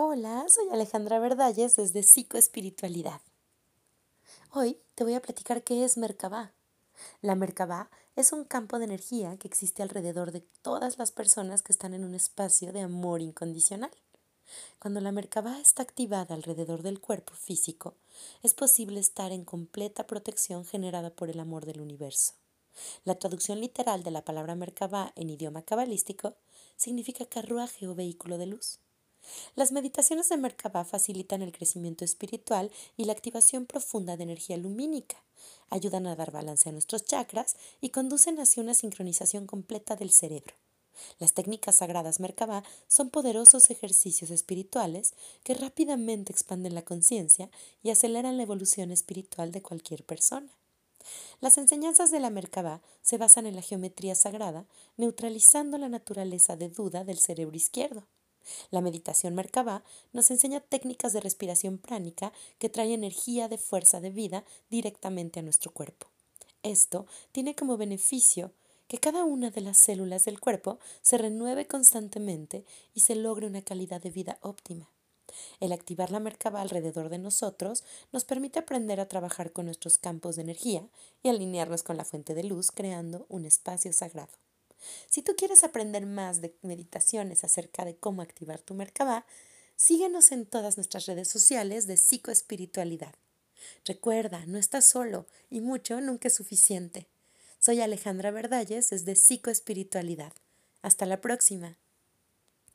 Hola, soy Alejandra Verdalles desde Psicoespiritualidad. Hoy te voy a platicar qué es Merkabah. La Merkabah es un campo de energía que existe alrededor de todas las personas que están en un espacio de amor incondicional. Cuando la Merkabah está activada alrededor del cuerpo físico, es posible estar en completa protección generada por el amor del universo. La traducción literal de la palabra Merkabah en idioma cabalístico significa carruaje o vehículo de luz. Las meditaciones de Merkabah facilitan el crecimiento espiritual y la activación profunda de energía lumínica, ayudan a dar balance a nuestros chakras y conducen hacia una sincronización completa del cerebro. Las técnicas sagradas Merkabah son poderosos ejercicios espirituales que rápidamente expanden la conciencia y aceleran la evolución espiritual de cualquier persona. Las enseñanzas de la Merkabah se basan en la geometría sagrada, neutralizando la naturaleza de duda del cerebro izquierdo. La meditación Merkabah nos enseña técnicas de respiración pránica que traen energía de fuerza de vida directamente a nuestro cuerpo. Esto tiene como beneficio que cada una de las células del cuerpo se renueve constantemente y se logre una calidad de vida óptima. El activar la Merkabah alrededor de nosotros nos permite aprender a trabajar con nuestros campos de energía y alinearnos con la fuente de luz creando un espacio sagrado. Si tú quieres aprender más de meditaciones acerca de cómo activar tu Merkabah, síguenos en todas nuestras redes sociales de psicoespiritualidad. Recuerda, no estás solo y mucho nunca es suficiente. Soy Alejandra Verdalles desde Psicoespiritualidad. Hasta la próxima.